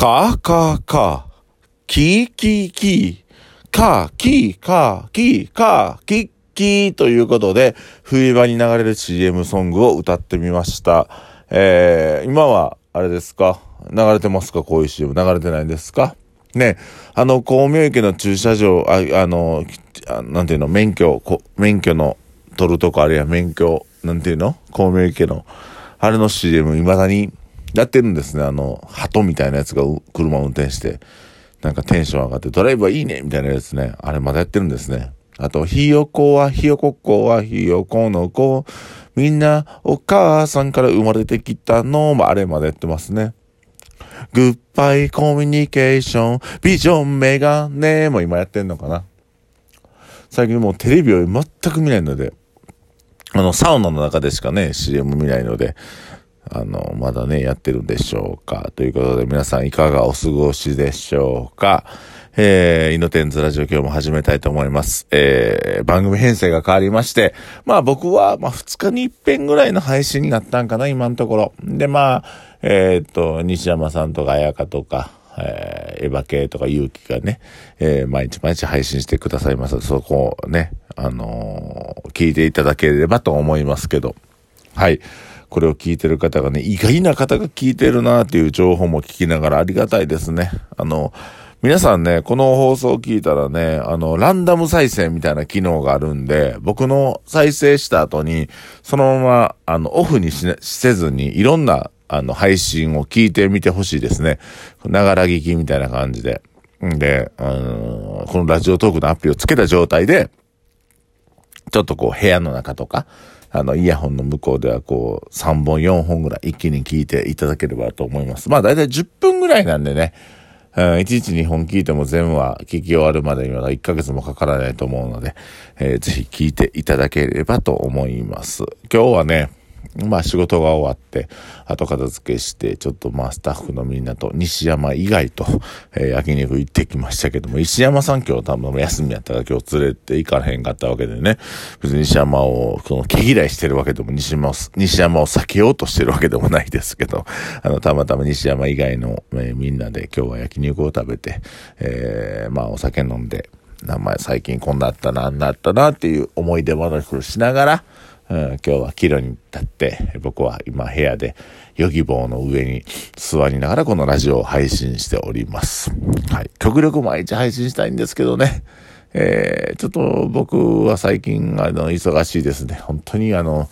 かかか、ききき、かきかきか。きき。ということで、冬場に流れる CM ソングを歌ってみました。えー、今は、あれですか？流れてますか？こういう CM 流れてないんですか？ね、あの、公明池の駐車場、あ、あの、なんていうの、免許、免許の取るとこあるや免許、なんていうの？公明池の。あれの CM、未だにやってるんですね。あの、鳩みたいなやつが車を運転して、なんかテンション上がって、ドライブはいいねみたいなやつね。あれまだやってるんですね。あと、ひよこは、ひよこっこは、ひよこの子。みんな、お母さんから生まれてきたのも、あれまでやってますね。グッバイコミュニケーション、ビジョンメガネも今やってんのかな。最近もうテレビを全く見ないので、あの、サウナの中でしかね、CM 見ないので、あの、まだね、やってるんでしょうか。ということで、皆さんいかがお過ごしでしょうか。えー、イノテンズラジオ今日も始めたいと思います。えー、番組編成が変わりまして、まあ僕は、まあ2日に一遍ぐらいの配信になったんかな、今のところ。で、まあ、えー、っと、西山さんとか彩香とか、えー、エヴァ系とか勇気がね、えー、毎日毎日配信してくださいます。そこをね、あのー、聞いていただければと思いますけど。はい。これを聞いてる方がね、意外な方が聞いてるなっていう情報も聞きながらありがたいですね。あの、皆さんね、この放送を聞いたらね、あの、ランダム再生みたいな機能があるんで、僕の再生した後に、そのまま、あの、オフにしせずに、いろんなあの、配信を聞いてみてほしいですね。ながら聞きみたいな感じで。んで、あのー、このラジオトークのアプリをつけた状態で、ちょっとこう部屋の中とか、あの、イヤホンの向こうではこう、3本4本ぐらい一気に聞いていただければと思います。まあだいたい10分ぐらいなんでね、うん、1日2本聞いても全部は聞き終わるまでには1ヶ月もかからないと思うので、えー、ぜひ聞いていただければと思います。今日はね、まあ仕事が終わって、後片付けして、ちょっとまあスタッフのみんなと西山以外と、えー、焼肉行ってきましたけども、石山さん今日多分休みやったら今日連れて行かれへんかったわけでね、別に西山を、その毛嫌いしてるわけでも、西山を、西山を避けようとしてるわけでもないですけど、あの、たまたま西山以外の、えー、みんなで今日は焼肉を食べて、えー、まあお酒飲んで、名前最近こんなあったな、あんなあったなっていう思い出話をしながら、うん、今日は帰路に立って、僕は今部屋でヨギ棒の上に座りながらこのラジオを配信しております。はい。極力毎日配信したいんですけどね。えー、ちょっと僕は最近、あの、忙しいですね。本当にあの、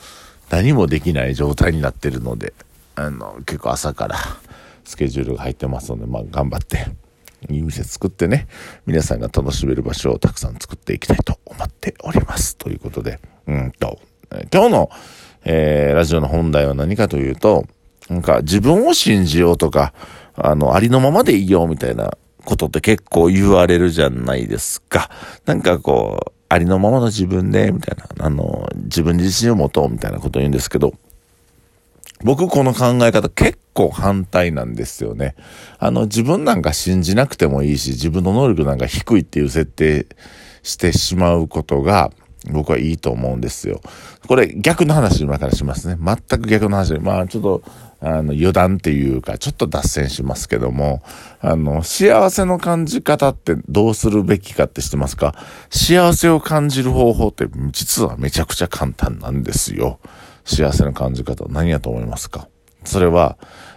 何もできない状態になってるので、あの、結構朝からスケジュールが入ってますので、まあ頑張って、いい店作ってね、皆さんが楽しめる場所をたくさん作っていきたいと思っております。ということで、今日の、えー、ラジオの本題は何かというと、なんか自分を信じようとか、あの、ありのままでいいよみたいなことって結構言われるじゃないですか。なんかこう、ありのままの自分で、みたいな、あの、自分自信を持とうみたいなこと言うんですけど、僕この考え方結構反対なんですよね。あの、自分なんか信じなくてもいいし、自分の能力なんか低いっていう設定してしまうことが、僕はいいと思うんですよ。これ逆の話今からしますね。全く逆の話、まあちょっと、あの、余談っていうか、ちょっと脱線しますけども、あの、幸せの感じ方ってどうするべきかって知ってますか？幸せを感じる方法って実はめちゃくちゃ簡単なんですよ。幸せの感じ方。何やと思いますか？それは、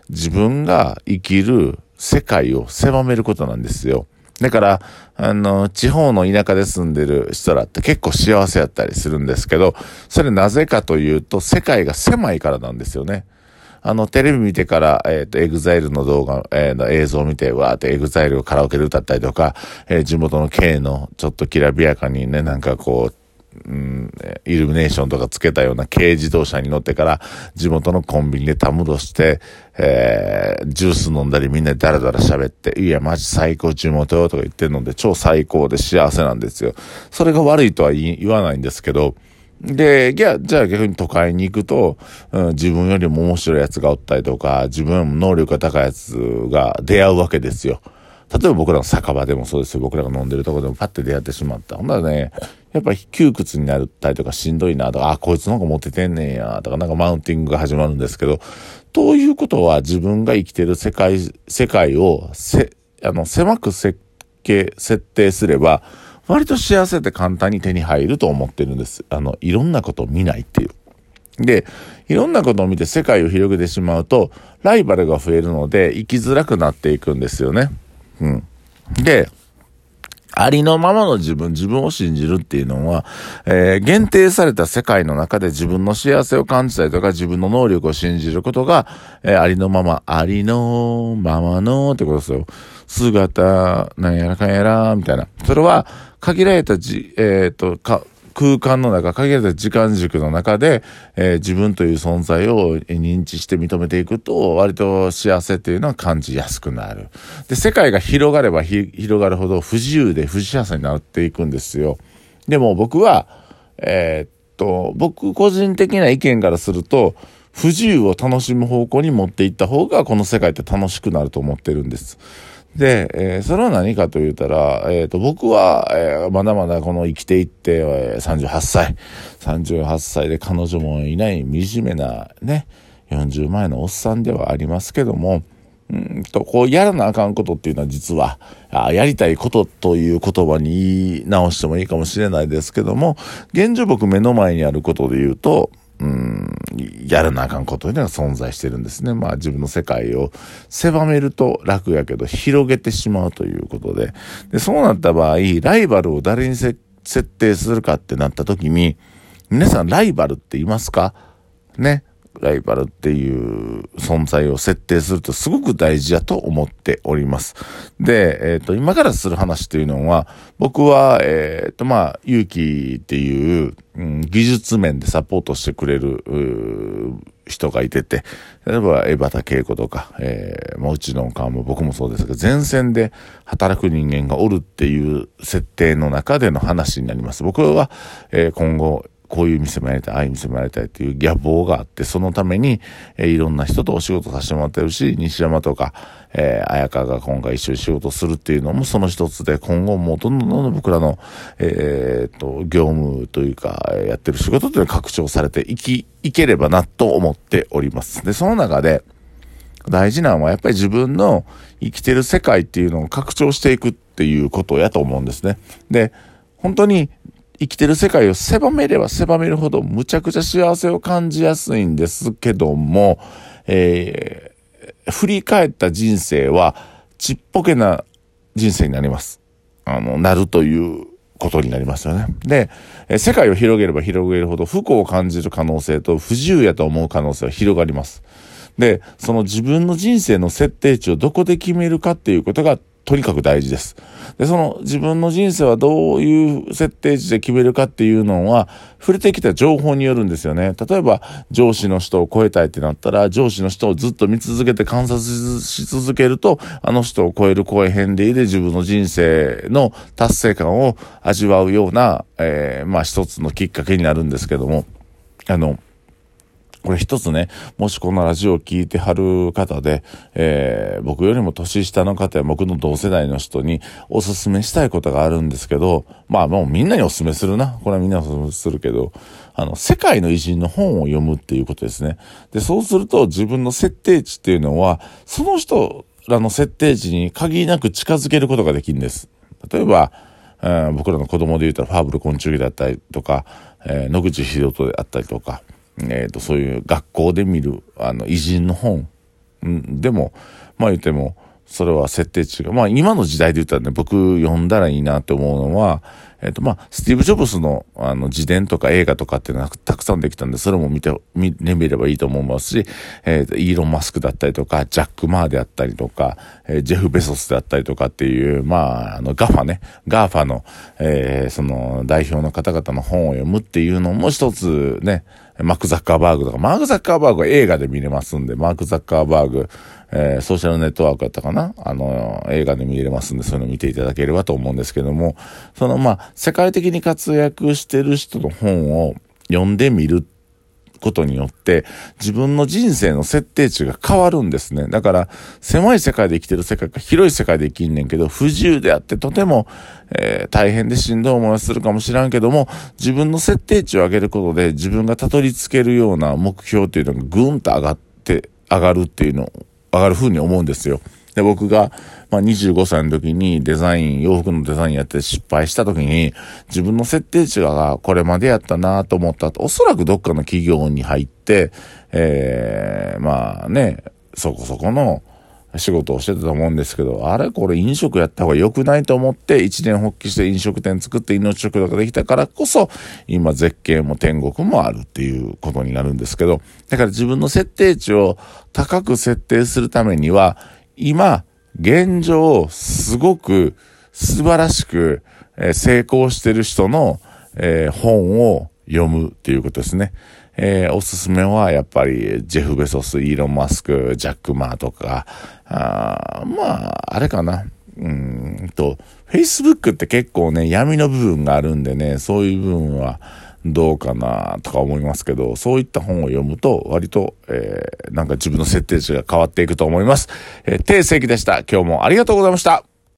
自分が生きる世界を狭めることなんですよ。だから、あの、地方の田舎で住んでる人らって結構幸せやったりするんですけど、それなぜかというと、世界が狭いからなんですよね。あの、テレビ見てから、えっ、ー、と、エグザイルの動画、えー、映像を見て、わーってエグザイルをカラオケで歌ったりとか、えー、地元の K のちょっときらびやかにね、なんかこう、うん、イルミネーションとかつけたような軽自動車に乗ってから、地元のコンビニでたむろして、えー、ジュース飲んだりみんなでダラダラ喋って、いや、マジ最高地元よとか言ってるので、超最高で幸せなんですよ。それが悪いとは言わないんですけど、で、じゃあ、逆に都会に行くと、うん、自分よりも面白いやつがおったりとか、自分よりも能力が高いやつが出会うわけですよ。例えば僕らの酒場でもそうですよ。僕らが飲んでるとこでもパッて出会ってしまった。ほんならね、やっぱ窮屈になったりとかしんどいなとか、あ、こいつなんか持っててんねんや、とか、なんかマウンティングが始まるんですけど、ということは自分が生きてる世界、世界をせ、あの、狭く設計、設定すれば、割と幸せって簡単に手に入ると思ってるんです。あの、いろんなことを見ないっていう。で、いろんなことを見て世界を広げてしまうと、ライバルが増えるので、生きづらくなっていくんですよね。うん。で、ありのままの自分、自分を信じるっていうのは、えー、限定された世界の中で自分の幸せを感じたりとか、自分の能力を信じることが、えー、ありのまま、ありのままのってことですよ。姿、なんやらかんやら、みたいな。それは、限られたじ、えっ、と、か、空間の中、限られた時間軸の中で、えー、自分という存在を認知して認めていくと、割と幸せっていうのは感じやすくなる。で、世界が広がれば広がるほど不自由で不幸せになっていくんですよ。でも僕は、えー、っと、僕個人的な意見からすると、不自由を楽しむ方向に持っていった方が、この世界って楽しくなると思ってるんです。で、えー、それは何かと言ったら、えっ、ー、と、僕は、えー、まだまだこの生きていって、えー、38歳、38歳で彼女もいない惨めなね、40前のおっさんではありますけども、うんと、こう、やらなあかんことっていうのは実は、あやりたいことという言葉に言い直してもいいかもしれないですけども、現状僕目の前にあることで言うと、うん、やらなあかんことには存在してるんですね。まあ自分の世界を狭めると楽やけど広げてしまうということで。で、そうなった場合、ライバルを誰に設定するかってなった時に、皆さんライバルって言いますか？ね。ライバルっていう存在を設定するとすごく大事だと思っております。で、えっ、ー、と、今からする話っていうのは、僕は、えっ、ー、と、まあ、勇気っていう、うん、技術面でサポートしてくれる、人がいてて、例えば、江端恵子とか、えー、もううちの顔も僕もそうですが、前線で働く人間がおるっていう設定の中での話になります。僕は、えー、今後、こういう店もやりたい、ああいう店もやりたいっていう野望があって、そのために、えー、いろんな人とお仕事させてもらってるし、西山とか、えー、綾香が今回一緒に仕事するっていうのもその一つで、今後もどんどんどんどん僕らの、えー、っと、業務というか、やってる仕事というのは拡張されていき、いければなと思っております。で、その中で、大事なのはやっぱり自分の生きてる世界っていうのを拡張していくっていうことやと思うんですね。で、本当に生きてる世界を狭めれば狭めるほどむちゃくちゃ幸せを感じやすいんですけども、えー、振り返った人生はちっぽけな人生になります。あの、なるということになりますよね。で、え世界を広げれば広げるほど不幸を感じる可能性と不自由やと思う可能性は広がります。で、その自分の人生の設定値をどこで決めるかっていうことがとにかく大事です。で、その自分の人生はどういう設定値で決めるかっていうのは、触れてきた情報によるんですよね。例えば、上司の人を超えたいってなったら、上司の人をずっと見続けて観察し続けると、あの人を超える超えへんでいいで自分の人生の達成感を味わうような、えー、まあ一つのきっかけになるんですけども、あの、これ一つね、もしこのラジオを聞いてはる方で、えー、僕よりも年下の方や僕の同世代の人におすすめしたいことがあるんですけど、まあもうみんなにおすすめするな。これはみんなおすすめするけど、あの、世界の偉人の本を読むっていうことですね。で、そうすると自分の設定値っていうのは、その人らの設定値に限りなく近づけることができるんです。例えば、えー、僕らの子供で言ったらファーブル昆虫記だったりとか、えー、野口秀人であったりとか、え、ー、と、そういう学校で見る、あの、偉人の本、ん、でも、まあ言っても、それは設定値が、まあ今の時代で言ったらね、僕読んだらいいなって思うのは、えっ、ー、とまあ、スティーブ・ジョブスのあの自伝とか映画とかっていうのはたくさんできたんで、それも見て、見、ね、見ればいいと思いますし、えっ、ー、と、イーロン・マスクだったりとか、ジャック・マーであったりとか、えー、ジェフ・ベゾスであったりとかっていう、まあ、あの、ガファね、ガーファの、えー、その代表の方々の本を読むっていうのも一つね、マーク・ザッカーバーグとか、マーク・ザッカーバーグは映画で見れますんで、マーク・ザッカーバーグ、えー、ソーシャルネットワークやったかなあの、映画で見れますんで、そういうの見ていただければと思うんですけども、その、まあ、世界的に活躍してる人の本を読んでみることによって、自分の人生の設定値が変わるんですね。だから、狭い世界で生きてる世界か広い世界で生きんねんけど、不自由であってとても、えー、大変でしんどい思いをするかもしらんけども、自分の設定値を上げることで自分がたどり着けるような目標っていうのがぐんと上がって、上がるっていうの、上がる風に思うんですよ。で、僕が、まあ、25歳の時にデザイン、洋服のデザインやって失敗した時に、自分の設定値がこれまでやったなと思った。と、おそらくどっかの企業に入って、えー、まあね、そこそこの仕事をしてたと思うんですけど、あれこれ飲食やった方が良くないと思って一年発起して飲食店作って命食堂ができたからこそ、今絶景も天国もあるっていうことになるんですけど、だから自分の設定値を高く設定するためには、今、現状、すごく素晴らしく、え成功してる人の、えー、本を読むっていうことですね。えー、おすすめはやっぱりジェフ・ベソス、イーロン・マスク、ジャック・マーとか、あまあ、あれかな。うんと、Facebook って結構ね、闇の部分があるんでね、そういう部分は、どうかなとか思いますけど、そういった本を読むと、割と、えー、なんか自分の設定値が変わっていくと思います。えー、定石でした。今日もありがとうございました。